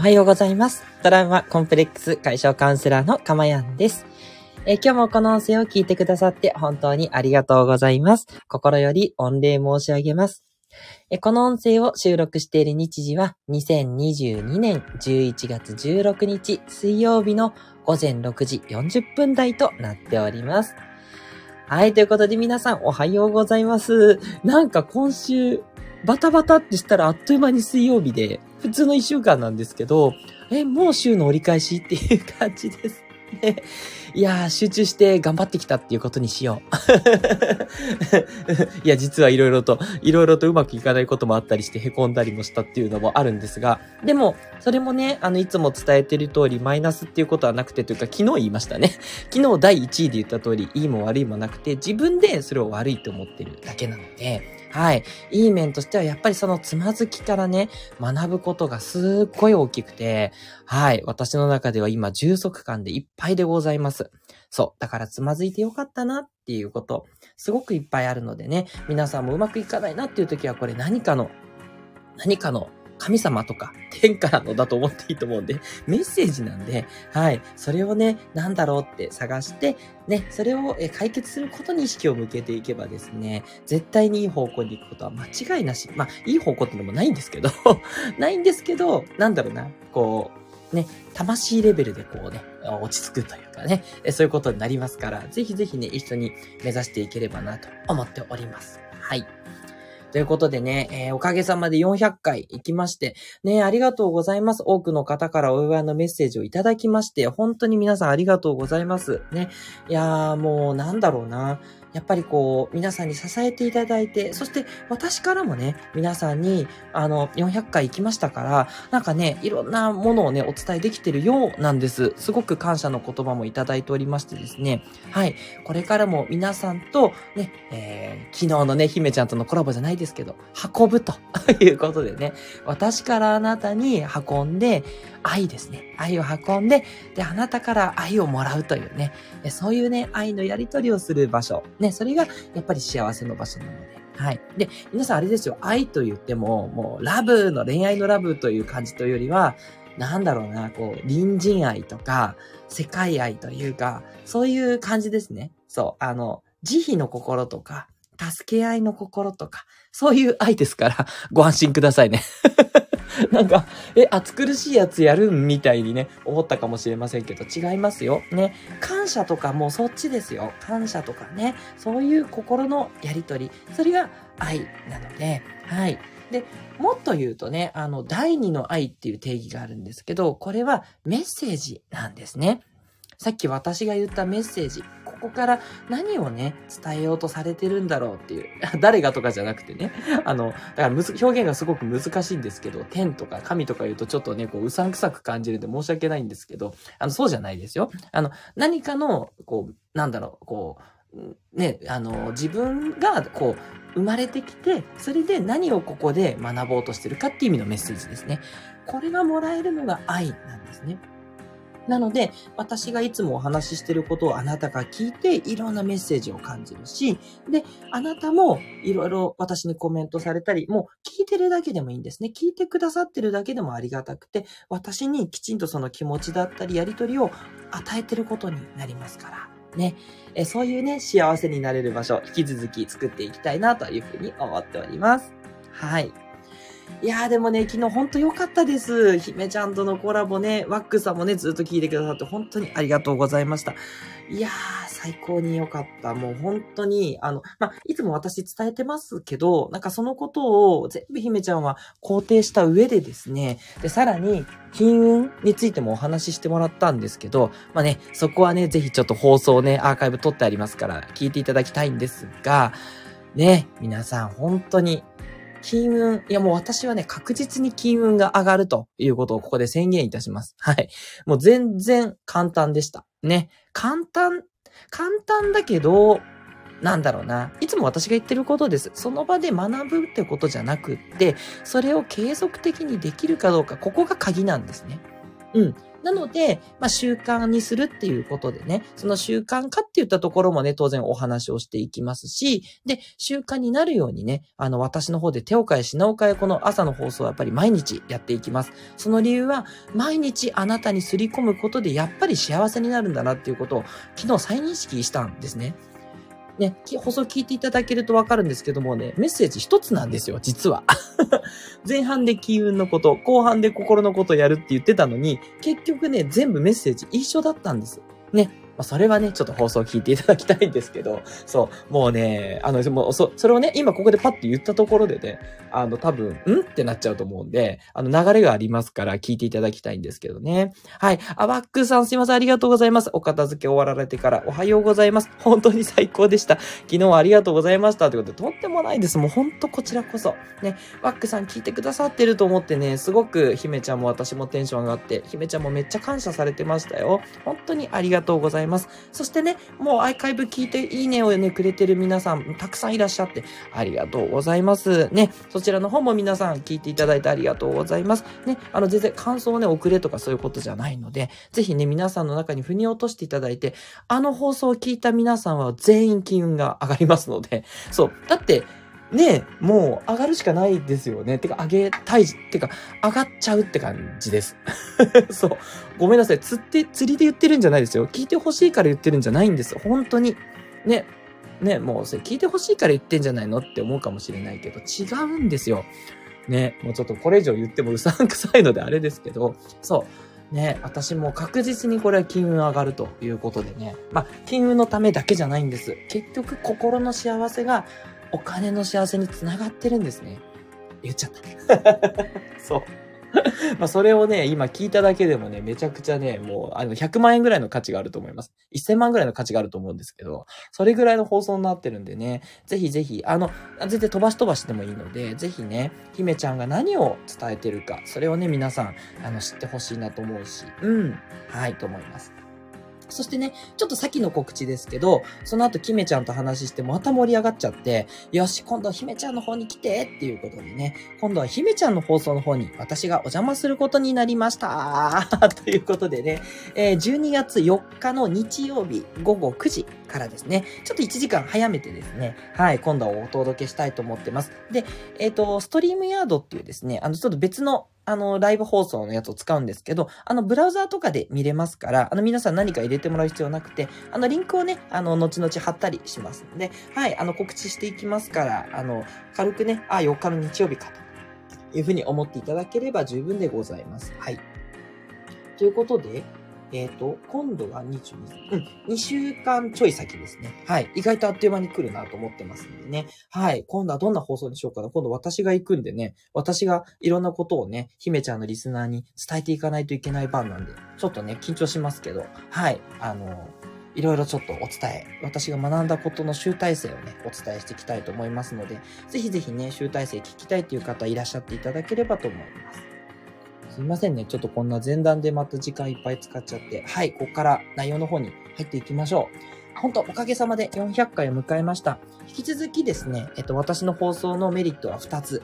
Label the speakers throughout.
Speaker 1: おはようございます。トラウマコンプレックス解消カウンセラーのかまやんです。え今日もこの音声を聞いてくださって本当にありがとうございます。心より御礼申し上げます。えこの音声を収録している日時は2022年11月16日水曜日の午前6時40分台となっております。はい、ということで皆さんおはようございます。なんか今週バタバタってしたらあっという間に水曜日で、普通の一週間なんですけど、え、もう週の折り返しっていう感じですね。いやー、集中して頑張ってきたっていうことにしよう。いや、実はいろいろと、いろいろとうまくいかないこともあったりして凹んだりもしたっていうのもあるんですが、でも、それもね、あの、いつも伝えてる通り、マイナスっていうことはなくてというか、昨日言いましたね。昨日第1位で言った通り、いいも悪いもなくて、自分でそれを悪いと思ってるだけなので、はい。いい面としては、やっぱりそのつまずきからね、学ぶことがすっごい大きくて、はい。私の中では今、充足感でいっぱいでございます。そう。だからつまずいてよかったなっていうこと、すごくいっぱいあるのでね、皆さんもうまくいかないなっていう時は、これ何かの、何かの神様とか天からのだと思っていいと思うんで、メッセージなんで、はい。それをね、なんだろうって探して、ね、それを解決することに意識を向けていけばですね、絶対にいい方向に行くことは間違いなし。まあ、いい方向ってのもないんですけど ないんですけど、なんだろうな、こう、ね、魂レベルでこうね、落ち着くというかね、そういうことになりますから、ぜひぜひね、一緒に目指していければなと思っております。はい。ということでね、えー、おかげさまで400回行きまして、ね、ありがとうございます。多くの方からお祝いのメッセージをいただきまして、本当に皆さんありがとうございます。ね。いやーもうなんだろうな。やっぱりこう、皆さんに支えていただいて、そして私からもね、皆さんに、あの、400回行きましたから、なんかね、いろんなものをね、お伝えできてるようなんです。すごく感謝の言葉もいただいておりましてですね、はい、これからも皆さんと、ね、えー、昨日のね、姫ちゃんとのコラボじゃないですけど、運ぶということでね、私からあなたに運んで、愛ですね。愛を運んで、で、あなたから愛をもらうというね、そういうね、愛のやり取りをする場所。ね、それがやっぱり幸せの場所なので。はい。で、皆さんあれですよ、愛と言っても、もう、ラブの恋愛のラブという感じというよりは、なんだろうな、こう、隣人愛とか、世界愛というか、そういう感じですね。そう、あの、慈悲の心とか、助け合いの心とか、そういう愛ですから、ご安心くださいね。なんか、え、暑苦しいやつやるんみたいにね、思ったかもしれませんけど、違いますよ。ね。感謝とかもそっちですよ。感謝とかね。そういう心のやりとり。それが愛なので、はい。で、もっと言うとね、あの、第二の愛っていう定義があるんですけど、これはメッセージなんですね。さっき私が言ったメッセージ。ここから何をね、伝えようとされてるんだろうっていう。誰がとかじゃなくてね。あの、だからむず、表現がすごく難しいんですけど、天とか神とか言うとちょっとね、こう、うさんくさく感じるんで申し訳ないんですけど、あの、そうじゃないですよ。あの、何かの、こう、なんだろう、こう、ね、あの、自分が、こう、生まれてきて、それで何をここで学ぼうとしてるかっていう意味のメッセージですね。これがもらえるのが愛なんですね。なので、私がいつもお話ししてることをあなたが聞いて、いろんなメッセージを感じるし、で、あなたもいろいろ私にコメントされたり、もう聞いてるだけでもいいんですね。聞いてくださってるだけでもありがたくて、私にきちんとその気持ちだったり、やりとりを与えてることになりますから。ね。えそういうね、幸せになれる場所、引き続き作っていきたいなというふうに思っております。はい。いやーでもね、昨日ほんと良かったです。姫ちゃんとのコラボね、ワックさんもね、ずっと聞いてくださって本当にありがとうございました。いやー、最高に良かった。もう本当に、あの、ま、いつも私伝えてますけど、なんかそのことを全部姫ちゃんは肯定した上でですね、で、さらに、金運についてもお話ししてもらったんですけど、まあね、そこはね、ぜひちょっと放送ね、アーカイブ撮ってありますから、聞いていただきたいんですが、ね、皆さん本当に金運、いやもう私はね、確実に金運が上がるということをここで宣言いたします。はい。もう全然簡単でした。ね。簡単、簡単だけど、なんだろうな。いつも私が言ってることです。その場で学ぶってことじゃなくって、それを継続的にできるかどうか、ここが鍵なんですね。うん。なので、まあ、習慣にするっていうことでね、その習慣化って言ったところもね、当然お話をしていきますし、で、習慣になるようにね、あの、私の方で手を変え品を変え、この朝の放送はやっぱり毎日やっていきます。その理由は、毎日あなたにすり込むことで、やっぱり幸せになるんだなっていうことを、昨日再認識したんですね。ね、放送聞いていただけるとわかるんですけどもね、メッセージ一つなんですよ、実は。前半で機運のこと、後半で心のことやるって言ってたのに、結局ね、全部メッセージ一緒だったんです。ね。まあ、それはね、ちょっと放送を聞いていただきたいんですけど、そう、もうね、あの、もうそ、それをね、今ここでパッと言ったところでね、あの、多分、んってなっちゃうと思うんで、あの、流れがありますから聞いていただきたいんですけどね。はい。アバックさんすいません、ありがとうございます。お片付け終わられてからおはようございます。本当に最高でした。昨日はありがとうございました。ということで、とってもないです。もう本当こちらこそ。ね、ワックさん聞いてくださってると思ってね、すごく姫ちゃんも私もテンション上がって、姫ちゃんもめっちゃ感謝されてましたよ。本当にありがとうございます。ますそしてね、もうアーカイブ聞いていいねをね、くれてる皆さん、たくさんいらっしゃって、ありがとうございます。ね、そちらの方も皆さん聞いていただいてありがとうございます。ね、あの、全然感想をね、送れとかそういうことじゃないので、ぜひね、皆さんの中に腑に落としていただいて、あの放送を聞いた皆さんは全員金運が上がりますので、そう。だって、ねもう上がるしかないですよね。てか、上げたい、てか、上がっちゃうって感じです。そう。ごめんなさい。釣って、釣りで言ってるんじゃないですよ。聞いてほしいから言ってるんじゃないんです。本当に。ね。ね、もうそれ聞いてほしいから言ってんじゃないのって思うかもしれないけど、違うんですよ。ね、もうちょっとこれ以上言ってもうさんくさいのであれですけど、そう。ね、私も確実にこれは金運上がるということでね。まあ、金運のためだけじゃないんです。結局、心の幸せがお金の幸せにつながってるんですね。言っちゃった。そう。まあそれをね、今聞いただけでもね、めちゃくちゃね、もう、あの、100万円ぐらいの価値があると思います。1000万ぐらいの価値があると思うんですけど、それぐらいの放送になってるんでね、ぜひぜひ、あの、全然飛ばし飛ばしでもいいので、ぜひね、姫ちゃんが何を伝えてるか、それをね、皆さん、あの、知ってほしいなと思うし、うん、はい、と思います。そしてね、ちょっと先の告知ですけど、その後、キメちゃんと話してまた盛り上がっちゃって、よし、今度は姫ちゃんの方に来てっていうことでね、今度は姫ちゃんの放送の方に私がお邪魔することになりました。ということでね、えー、12月4日の日曜日午後9時からですね、ちょっと1時間早めてですね、はい、今度はお届けしたいと思ってます。で、えっ、ー、と、ストリームヤードっていうですね、あの、ちょっと別のあの、ライブ放送のやつを使うんですけど、あの、ブラウザーとかで見れますから、あの、皆さん何か入れてもらう必要なくて、あの、リンクをね、あの、後々貼ったりしますので、はい、あの、告知していきますから、あの、軽くね、あ、4日の日曜日かというふうに思っていただければ十分でございます。はい。ということで、えっ、ー、と、今度は22、うん、2週間ちょい先ですね。はい。意外とあっという間に来るなと思ってますんでね。はい。今度はどんな放送にしようかな。今度私が行くんでね、私がいろんなことをね、姫ちゃんのリスナーに伝えていかないといけない番なんで、ちょっとね、緊張しますけど、はい。あの、いろいろちょっとお伝え、私が学んだことの集大成をね、お伝えしていきたいと思いますので、ぜひぜひね、集大成聞きたいという方いらっしゃっていただければと思います。すいませんね。ちょっとこんな前段でまた時間いっぱい使っちゃって。はい、ここから内容の方に入っていきましょう。本当おかげさまで400回を迎えました。引き続きですね、えっと、私の放送のメリットは2つ。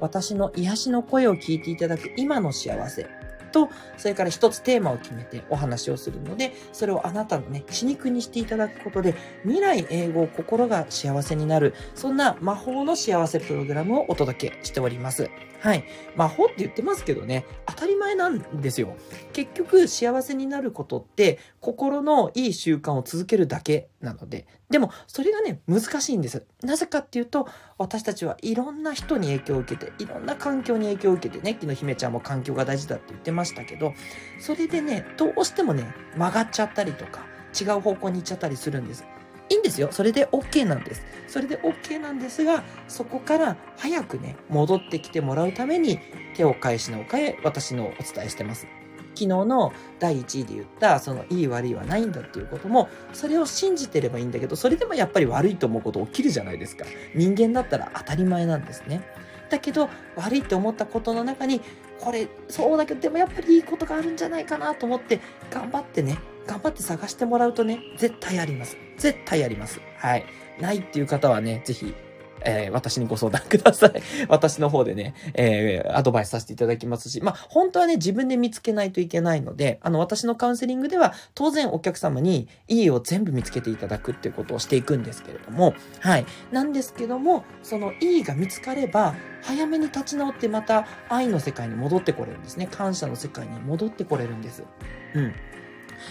Speaker 1: 私の癒しの声を聞いていただく今の幸せ。と、それから一つテーマを決めてお話をするので、それをあなたのね、血肉にしていただくことで、未来英語心が幸せになる、そんな魔法の幸せプログラムをお届けしております。はい。魔法って言ってますけどね、当たり前なんですよ。結局、幸せになることって、心のいい習慣を続けるだけなので。でも、それがね、難しいんです。なぜかっていうと、私たちはいろんな人に影響を受けて、いろんな環境に影響を受けてね、昨日姫ちゃんも環境が大事だって言ってましたけど、それでね、どうしてもね、曲がっちゃったりとか、違う方向に行っちゃったりするんです。いいんですよ。それで OK なんです。それで OK なんですが、そこから早くね、戻ってきてもらうために、手を返しのおかえ、私のお伝えしてます。昨日の第1位で言った、そのいい悪いはないんだっていうことも、それを信じてればいいんだけど、それでもやっぱり悪いと思うこと起きるじゃないですか。人間だったら当たり前なんですね。だけど、悪いって思ったことの中に、これ、そうだけど、でもやっぱりいいことがあるんじゃないかなと思って、頑張ってね、頑張って探してもらうとね、絶対あります。絶対あります。はい。ないっていう方はね、ぜひ、えー、私にご相談ください。私の方でね、えー、アドバイスさせていただきますし、まあ、本当はね、自分で見つけないといけないので、あの、私のカウンセリングでは、当然お客様に家を全部見つけていただくっていうことをしていくんですけれども、はい。なんですけども、そのいいが見つかれば、早めに立ち直ってまた愛の世界に戻ってこれるんですね。感謝の世界に戻ってこれるんです。うん。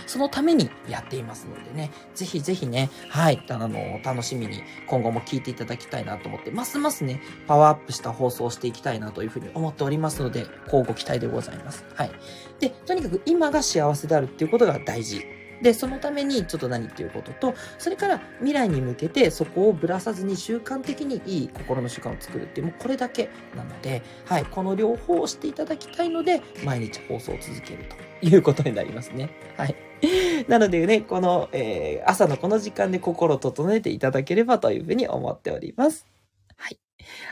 Speaker 1: そのためにやっていますのでね、ぜひぜひね、はい、あの、楽しみに今後も聞いていただきたいなと思って、ますますね、パワーアップした放送をしていきたいなというふうに思っておりますので、こうご期待でございます。はい。で、とにかく今が幸せであるっていうことが大事で、そのためにちょっと何っていうことと、それから未来に向けてそこをぶらさずに習慣的にいい心の習慣を作るっていう、もうこれだけなので、はい、この両方をしていただきたいので、毎日放送を続けるということになりますね。はい。なのでね、この、えー、朝のこの時間で心を整えていただければというふうに思っております。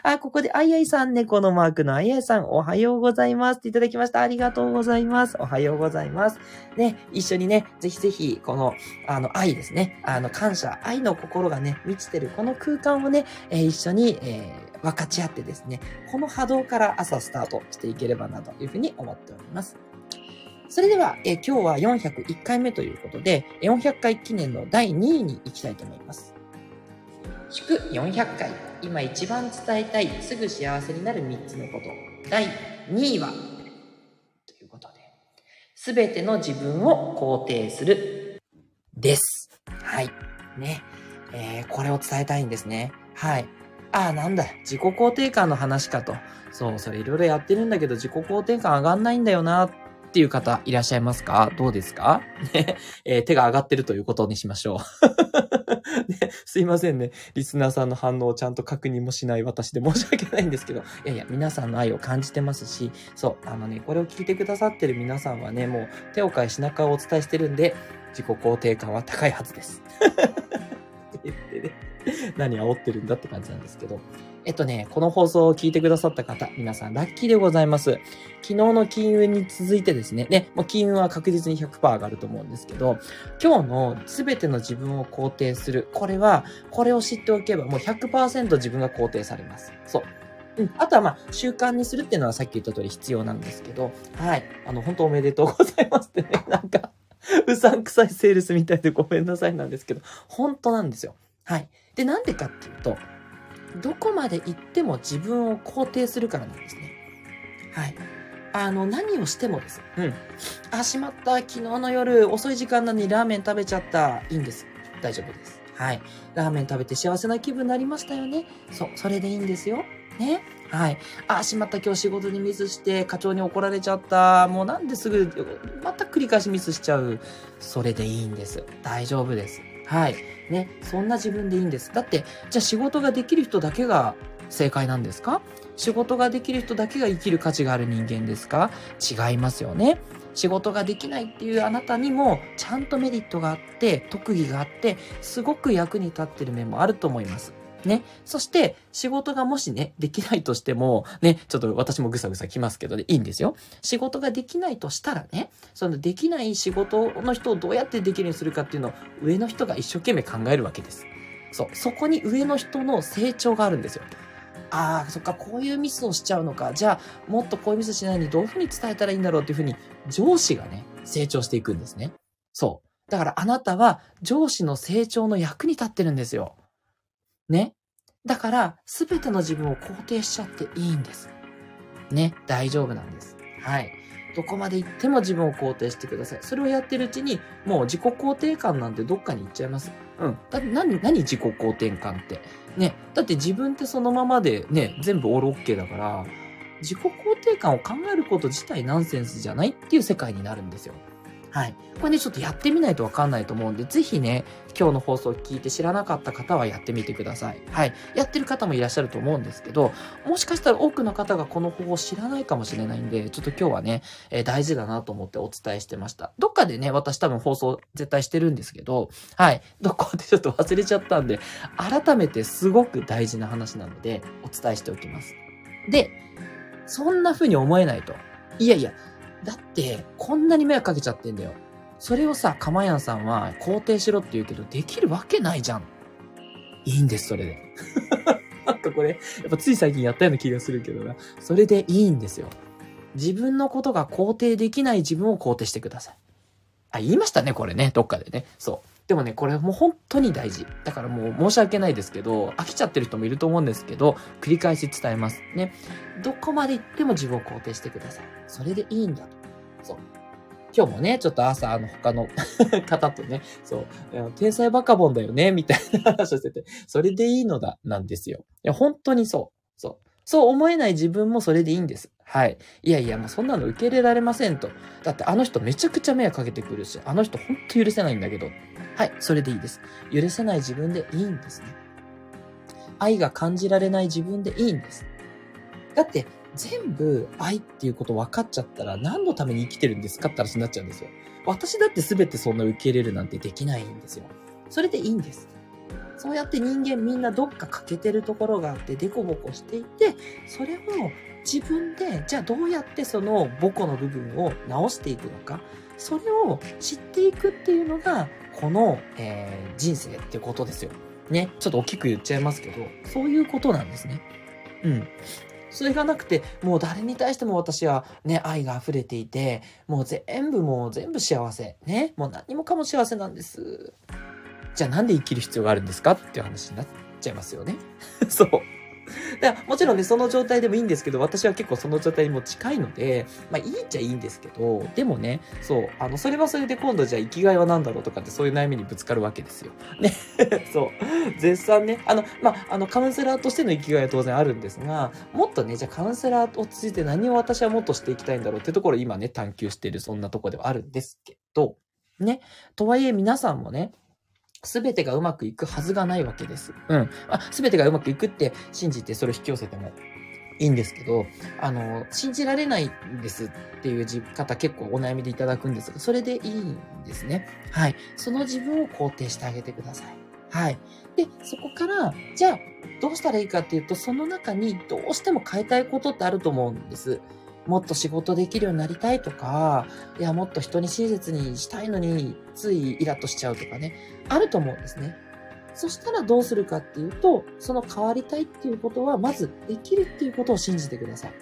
Speaker 1: あ、ここで、あいあいさん、猫のマークのあいあいさん、おはようございますっていただきました。ありがとうございます。おはようございます。ね、一緒にね、ぜひぜひ、この、あの、愛ですね。あの、感謝、愛の心がね、満ちてるこの空間をね、えー、一緒に、えー、分かち合ってですね、この波動から朝スタートしていければなというふうに思っております。それでは、え今日は401回目ということで、400回記念の第2位に行きたいと思います。祝400回、今一番伝えたい、すぐ幸せになる3つのこと。第2位は、ということで、すべての自分を肯定する、です。はい。ね。えー、これを伝えたいんですね。はい。ああ、なんだ、自己肯定感の話かと。そう、それいろいろやってるんだけど、自己肯定感上がんないんだよな、っていう方いらっしゃいますか？どうですか？ね、えー、手が上がってるということにしましょう。ね、すいませんね。リスナーさんの反応をちゃんと確認もしない私で申し訳ないんですけど、いやいや、皆さんの愛を感じてますし、そう、あのね、これを聞いてくださってる皆さんはね、もう手を変え品川をお伝えしてるんで、自己肯定感は高いはずです。って言ってね、何煽ってるんだって感じなんですけど。えっとね、この放送を聞いてくださった方、皆さんラッキーでございます。昨日の金運に続いてですね、ね、もう金運は確実に100%上がると思うんですけど、今日の全ての自分を肯定する。これは、これを知っておけばもう100%自分が肯定されます。そう。うん。あとはまあ、習慣にするっていうのはさっき言った通り必要なんですけど、はい。あの、本当おめでとうございますってね、なんかうさんくさいセールスみたいでごめんなさいなんですけど、本当なんですよ。はい。で、なんでかっていうと、どこまで行っても自分を肯定するからなんですね。はい。あの、何をしてもです。うん。あ、しまった。昨日の夜遅い時間なのにラーメン食べちゃった。いいんです。大丈夫です。はい。ラーメン食べて幸せな気分になりましたよね。そう、それでいいんですよ。ね。はい。あ、しまった。今日仕事にミスして課長に怒られちゃった。もうなんですぐ、また繰り返しミスしちゃう。それでいいんです。大丈夫です。はい。ね。そんな自分でいいんです。だって、じゃあ仕事ができる人だけが正解なんですか？仕事ができる人だけが生きる価値がある人間ですか？違いますよね。仕事ができないっていうあなたにもちゃんとメリットがあって、特技があって、すごく役に立ってる面もあると思います。ね。そして、仕事がもしね、できないとしても、ね、ちょっと私もぐさぐさきますけどね、いいんですよ。仕事ができないとしたらね、そのできない仕事の人をどうやってできるようにするかっていうのを上の人が一生懸命考えるわけです。そう。そこに上の人の成長があるんですよ。ああ、そっか、こういうミスをしちゃうのか。じゃあ、もっとこういうミスしないようにどういうふうに伝えたらいいんだろうっていうふうに、上司がね、成長していくんですね。そう。だからあなたは上司の成長の役に立ってるんですよ。ね。だから、すべての自分を肯定しちゃっていいんです。ね、大丈夫なんです。はい。どこまで行っても自分を肯定してください。それをやってるうちに、もう自己肯定感なんてどっかに行っちゃいます。うん。だって何、何自己肯定感って？ね。だって自分ってそのままでね、全部オールオッケーだから、自己肯定感を考えること自体ナンセンスじゃないっていう世界になるんですよ。はい。これね、ちょっとやってみないとわかんないと思うんで、ぜひね、今日の放送を聞いて知らなかった方はやってみてください。はい。やってる方もいらっしゃると思うんですけど、もしかしたら多くの方がこの方法を知らないかもしれないんで、ちょっと今日はね、えー、大事だなと思ってお伝えしてました。どっかでね、私多分放送絶対してるんですけど、はい。どこでちょっと忘れちゃったんで、改めてすごく大事な話なので、お伝えしておきます。で、そんな風に思えないと。いやいや、だって、こんなに迷惑かけちゃってんだよ。それをさ、かまやんさんは肯定しろって言うけど、できるわけないじゃん。いいんです、それで。なんかこれ、やっぱつい最近やったような気がするけどな。それでいいんですよ。自分のことが肯定できない自分を肯定してください。あ、言いましたね、これね。どっかでね。そう。でもね、これもう本当に大事。だからもう申し訳ないですけど、飽きちゃってる人もいると思うんですけど、繰り返し伝えます。ね。どこまで行っても自分を肯定してください。それでいいんだと。そう。今日もね、ちょっと朝、あの、他の 方とね、そう、天才バカボンだよね、みたいな話をしてて、それでいいのだ、なんですよ。いや、本当にそう。そう。そう思えない自分もそれでいいんです。はい。いやいや、もうそんなの受け入れられませんと。だってあの人めちゃくちゃ迷惑かけてくるし、あの人ほんと許せないんだけど。はい、それでいいです。許せない自分でいいんですね。愛が感じられない自分でいいんです。だって、全部愛っていうこと分かっちゃったら何のために生きてるんですかって話になっちゃうんですよ。私だって全てそんな受け入れるなんてできないんですよ。それでいいんです。そうやって人間みんなどっか欠けてるところがあってデコボコしていて、それを自分で、じゃあどうやってそのボコの部分を直していくのか、それを知っていくっていうのが、この、えー、人生ってことですよ。ね。ちょっと大きく言っちゃいますけど、そういうことなんですね。うん。それがなくて、もう誰に対しても私はね、愛が溢れていて、もう全部もう全部幸せ。ね。もう何もかも幸せなんです。じゃあなんで生きる必要があるんですかっていう話になっちゃいますよね。そう。だからもちろんね、その状態でもいいんですけど、私は結構その状態にも近いので、まあいいっちゃいいんですけど、でもね、そう、あの、それはそれで今度じゃあ生きがいは何だろうとかってそういう悩みにぶつかるわけですよ。ね。そう。絶賛ね、あの、まあ、あの、カウンセラーとしての生きがいは当然あるんですが、もっとね、じゃあカウンセラーを通じて何を私はもっとしていきたいんだろうってところを今ね、探求しているそんなとこではあるんですけど、ね。とはいえ皆さんもね、すべてがうまくいくはずがないわけです。うん。すべてがうまくいくって信じてそれを引き寄せてもいいんですけど、あの、信じられないんですっていう方結構お悩みでいただくんですが、それでいいんですね。はい。その自分を肯定してあげてください。はい。で、そこから、じゃあ、どうしたらいいかっていうと、その中にどうしても変えたいことってあると思うんです。もっと仕事できるようになりたいとか、いや、もっと人に親切にしたいのに、ついイラッとしちゃうとかね、あると思うんですね。そしたらどうするかっていうと、その変わりたいっていうことは、まずできるっていうことを信じてください。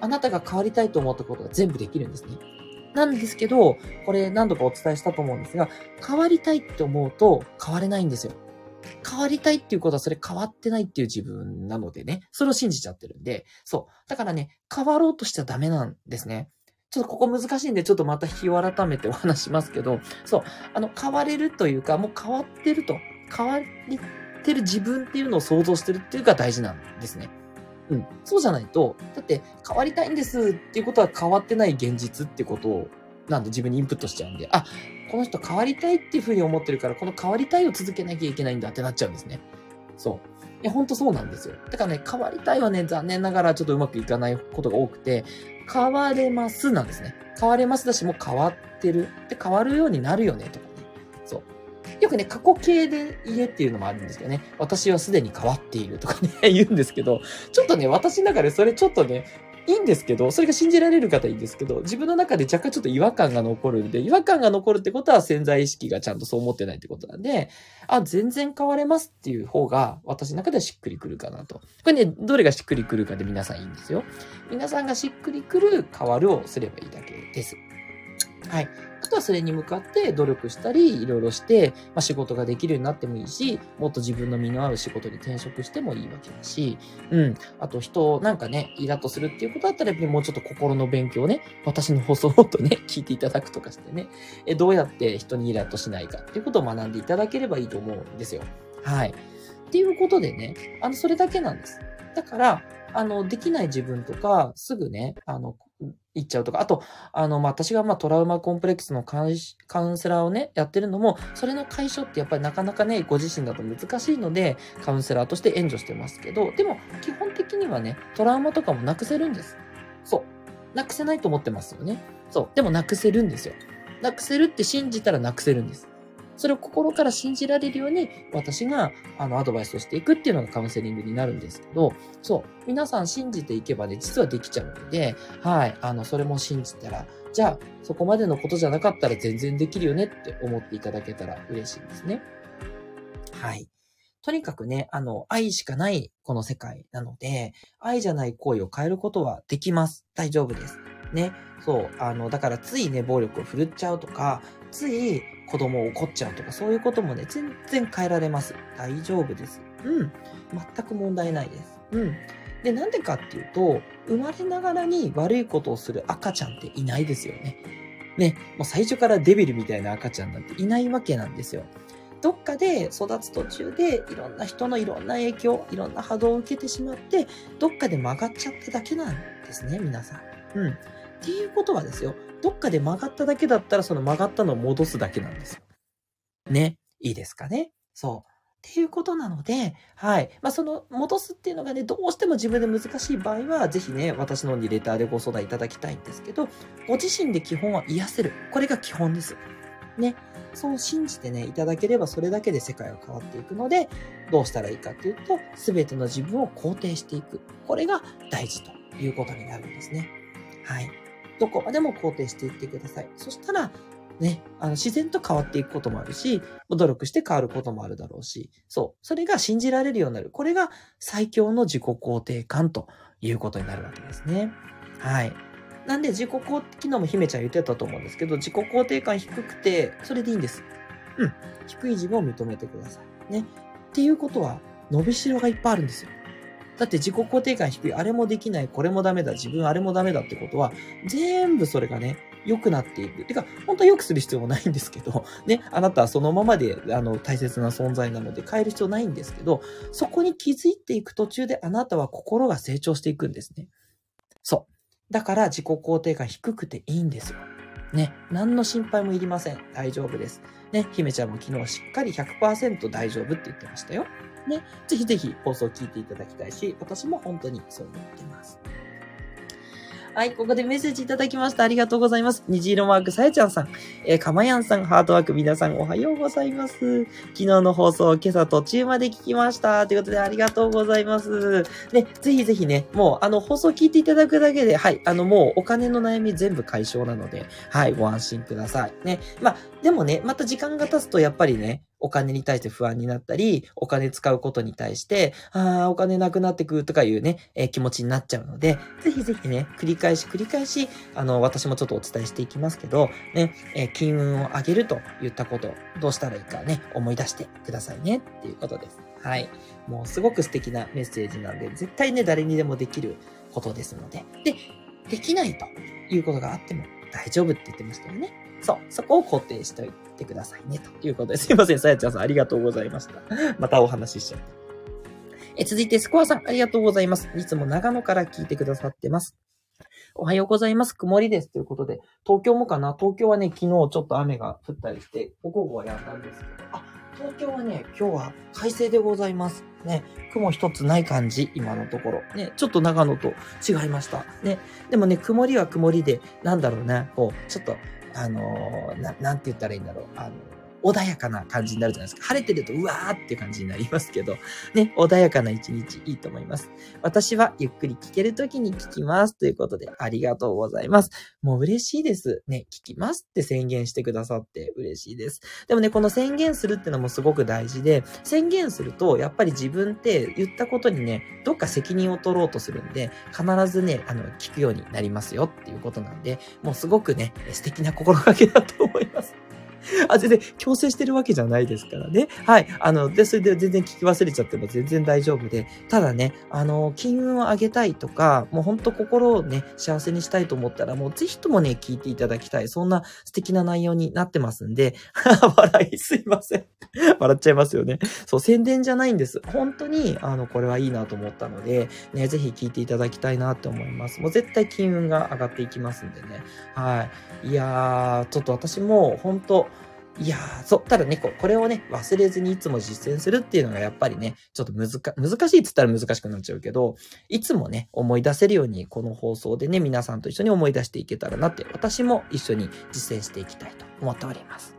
Speaker 1: あなたが変わりたいと思ったことが全部できるんですね。なんですけど、これ何度かお伝えしたと思うんですが、変わりたいって思うと変われないんですよ。変わりたいっていうことはそれ変わってないっていう自分なのでね、それを信じちゃってるんで、そう。だからね、変わろうとしちゃダメなんですね。ちょっとここ難しいんで、ちょっとまた日を改めてお話しますけど、そう、あの、変われるというか、もう変わってると、変わってる自分っていうのを想像してるっていうか大事なんですね。うん。そうじゃないと、だって変わりたいんですっていうことは変わってない現実ってことを、なんで自分にインプットしちゃうんで、あ、この人変わりたいっていうふうに思ってるから、この変わりたいを続けなきゃいけないんだってなっちゃうんですね。そう。いや、ほんとそうなんですよ。だからね、変わりたいはね、残念ながらちょっとうまくいかないことが多くて、変われますなんですね。変われますだし、もう変わってる。で、変わるようになるよね、とかね。そう。よくね、過去形で言えっていうのもあるんですけどね、私はすでに変わっているとかね、言うんですけど、ちょっとね、私の中でそれちょっとね、いいんですけど、それが信じられる方いいんですけど、自分の中で若干ちょっと違和感が残るんで、違和感が残るってことは潜在意識がちゃんとそう思ってないってことなんで、あ、全然変われますっていう方が私の中ではしっくりくるかなと。これね、どれがしっくりくるかで皆さんいいんですよ。皆さんがしっくりくる変わるをすればいいだけです。はい。あとはそれに向かって努力したり、いろいろして、まあ、仕事ができるようになってもいいし、もっと自分の身の合う仕事に転職してもいいわけだし、うん。あと人なんかね、イラッとするっていうことだったら、もうちょっと心の勉強をね、私の放送をとね、聞いていただくとかしてね、えどうやって人にイラッとしないかっていうことを学んでいただければいいと思うんですよ。はい。っていうことでね、あの、それだけなんです。だから、あの、できない自分とか、すぐね、あの、行っちゃうとか、あと、あの、まあ、私がま、トラウマコンプレックスのカウンセラーをね、やってるのも、それの解消ってやっぱりなかなかね、ご自身だと難しいので、カウンセラーとして援助してますけど、でも、基本的にはね、トラウマとかもなくせるんです。そう。なくせないと思ってますよね。そう。でもなくせるんですよ。なくせるって信じたらなくせるんです。それを心から信じられるように、私が、あの、アドバイスをしていくっていうのがカウンセリングになるんですけど、そう、皆さん信じていけばね、実はできちゃうので、はい、あの、それも信じたら、じゃあ、そこまでのことじゃなかったら全然できるよねって思っていただけたら嬉しいですね。はい。とにかくね、あの、愛しかないこの世界なので、愛じゃない行為を変えることはできます。大丈夫です。ね。そう。あの、だからついね、暴力を振るっちゃうとか、つい子供を怒っちゃうとか、そういうこともね、全然変えられます。大丈夫です。うん。全く問題ないです。うん。で、なんでかっていうと、生まれながらに悪いことをする赤ちゃんっていないですよね。ね、もう最初からデビルみたいな赤ちゃんなんていないわけなんですよ。どっかで育つ途中でいろんな人のいろんな影響、いろんな波動を受けてしまって、どっかで曲がっちゃっただけなんですね、皆さん。うん。っていうことはですよ、どっかで曲がっただけだったらその曲がったのを戻すだけなんですよ。ね？いいですかね？そう。っていうことなので、はい。まあ、その、戻すっていうのがね、どうしても自分で難しい場合は、ぜひね、私のにレターでご相談いただきたいんですけど、ご自身で基本は癒せる。これが基本です。ね。そう信じてね、いただければそれだけで世界は変わっていくので、どうしたらいいかっていうと、すべての自分を肯定していく。これが大事ということになるんですね。はい。どこまでも肯定していってください。そしたら、ね、あの、自然と変わっていくこともあるし、努力して変わることもあるだろうし、そう。それが信じられるようになる。これが最強の自己肯定感ということになるわけですね。はい。なんで自己肯定、昨日も姫ちゃん言ってたと思うんですけど、自己肯定感低くて、それでいいんです。うん。低い自分を認めてください。ね。っていうことは、伸びしろがいっぱいあるんですよ。だって自己肯定感低い、あれもできない、これもダメだ、自分あれもダメだってことは、全部それがね、良くなっていく。てか、本当は良くする必要もないんですけど、ね、あなたはそのままで、あの、大切な存在なので変える必要ないんですけど、そこに気づいていく途中であなたは心が成長していくんですね。そう。だから自己肯定感低くていいんですよ。ね、何の心配もいりません。大丈夫です。ね、姫ちゃんも昨日しっかり100%大丈夫って言ってましたよ。ね、ぜひぜひ放送を聞いていただきたいし、私も本当にそう思ってます。はい、ここでメッセージいただきました。ありがとうございます。虹色マークさやちゃんさん、えー、かまやんさん、ハートワーク皆さんおはようございます。昨日の放送、今朝途中まで聞きました。ということでありがとうございます。ね、ぜひぜひね、もうあの放送聞いていただくだけで、はい、あのもうお金の悩み全部解消なので、はい、ご安心ください。ね、まあ、でもね、また時間が経つとやっぱりね、お金に対して不安になったり、お金使うことに対して、ああ、お金なくなってくるとかいうね、えー、気持ちになっちゃうので、ぜひぜひね、繰り返し繰り返し、あの、私もちょっとお伝えしていきますけど、ね、えー、金運を上げると言ったこと、どうしたらいいかね、思い出してくださいねっていうことです。はい。もうすごく素敵なメッセージなんで、絶対ね、誰にでもできることですので。で、できないということがあっても大丈夫って言ってましたよね。そう、そこを肯定しておいててくださいね。ということで、すいません、さやちゃんさんありがとうございました。またお話ししちゃって。え、続いて、スコアさん、ありがとうございます。いつも長野から聞いてくださってます。おはようございます。曇りです。ということで、東京もかな？東京はね、昨日ちょっと雨が降ったりして、午後はやんだんですけど、あ、東京はね、今日は快晴でございます。ね、雲一つない感じ、今のところ。ね、ちょっと長野と違いました。ね、でもね、曇りは曇りで、なんだろうね、こう、ちょっと、あのー、な、なんて言ったらいいんだろう。あの穏やかな感じになるじゃないですか。晴れてるとうわーっていう感じになりますけど、ね、穏やかな一日いいと思います。私はゆっくり聞けるときに聞きます。ということで、ありがとうございます。もう嬉しいです。ね、聞きますって宣言してくださって嬉しいです。でもね、この宣言するってのもすごく大事で、宣言すると、やっぱり自分って言ったことにね、どっか責任を取ろうとするんで、必ずね、あの、聞くようになりますよっていうことなんで、もうすごくね、素敵な心がけだと思います。あ、全然強制してるわけじゃないですからね。はい。あの、で、それで全然聞き忘れちゃっても全然大丈夫で。ただね、あの、金運を上げたいとか、もうほんと心をね、幸せにしたいと思ったら、もうぜひともね、聞いていただきたい。そんな素敵な内容になってますんで、笑いすいません。笑っちゃいますよね。そう、宣伝じゃないんです。本当に、あの、これはいいなと思ったので、ね、ぜひ聞いていただきたいなって思います。もう絶対金運が上がっていきますんでね。はい。いやー、ちょっと私も、本当いやー、そう。ただね、これをね、忘れずにいつも実践するっていうのがやっぱりね、ちょっと難、難しいって言ったら難しくなっちゃうけど、いつもね、思い出せるように、この放送でね、皆さんと一緒に思い出していけたらなって、私も一緒に実践していきたいと思っております。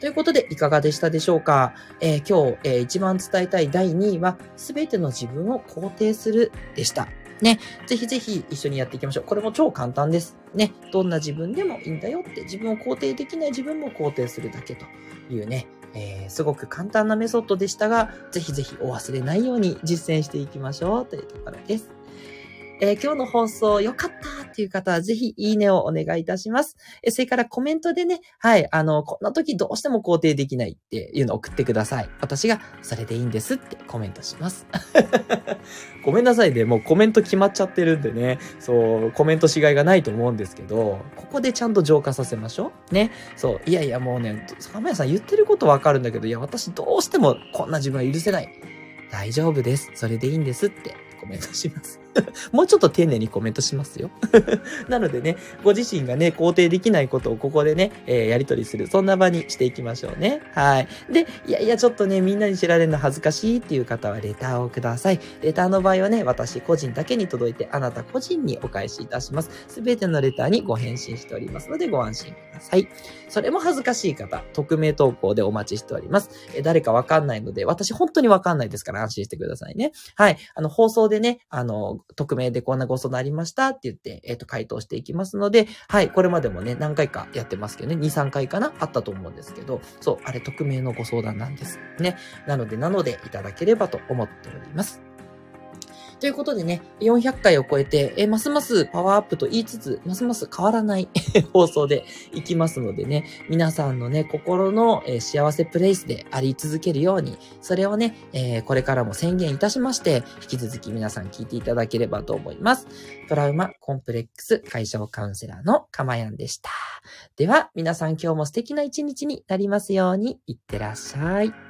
Speaker 1: ということで、いかがでしたでしょうか、えー、今日、えー、一番伝えたい第2位は、すべての自分を肯定するでした。ね、ぜひぜひ一緒にやっていきましょう。これも超簡単です。ね、どんな自分でもいいんだよって、自分を肯定できない自分も肯定するだけというね、えー、すごく簡単なメソッドでしたが、ぜひぜひお忘れないように実践していきましょうというところです。えー、今日の放送良かったっていう方はぜひいいねをお願いいたします。え、それからコメントでね、はい、あの、こんな時どうしても肯定できないっていうのを送ってください。私がそれでいいんですってコメントします。ごめんなさいね。もうコメント決まっちゃってるんでね。そう、コメントしがいがないと思うんですけど、ここでちゃんと浄化させましょう。ね。そう。いやいやもうね、坂村さん言ってることわかるんだけど、いや私どうしてもこんな自分は許せない。大丈夫です。それでいいんですってコメントします。もうちょっと丁寧にコメントしますよ。なのでね、ご自身がね、肯定できないことをここでね、えー、やり取りする。そんな場にしていきましょうね。はい。で、いやいや、ちょっとね、みんなに知られるの恥ずかしいっていう方はレターをください。レターの場合はね、私個人だけに届いて、あなた個人にお返しいたします。すべてのレターにご返信しておりますので、ご安心ください。それも恥ずかしい方、匿名投稿でお待ちしております。え誰かわかんないので、私本当にわかんないですから安心してくださいね。はい。あの、放送でね、あの、匿名でこんなご相談ありましたって言って、えっ、ー、と、回答していきますので、はい、これまでもね、何回かやってますけどね、2、3回かなあったと思うんですけど、そう、あれ匿名のご相談なんです。ね。なので、なので、いただければと思っております。ということでね、400回を超えて、えますますパワーアップと言いつつ、ますます変わらない 放送でいきますのでね、皆さんのね、心の、え幸せプレイスであり続けるように、それをね、え、これからも宣言いたしまして、引き続き皆さん聞いていただければと思います。トラウマコンプレックス解消カウンセラーのかまやんでした。では、皆さん今日も素敵な一日になりますように、いってらっしゃい。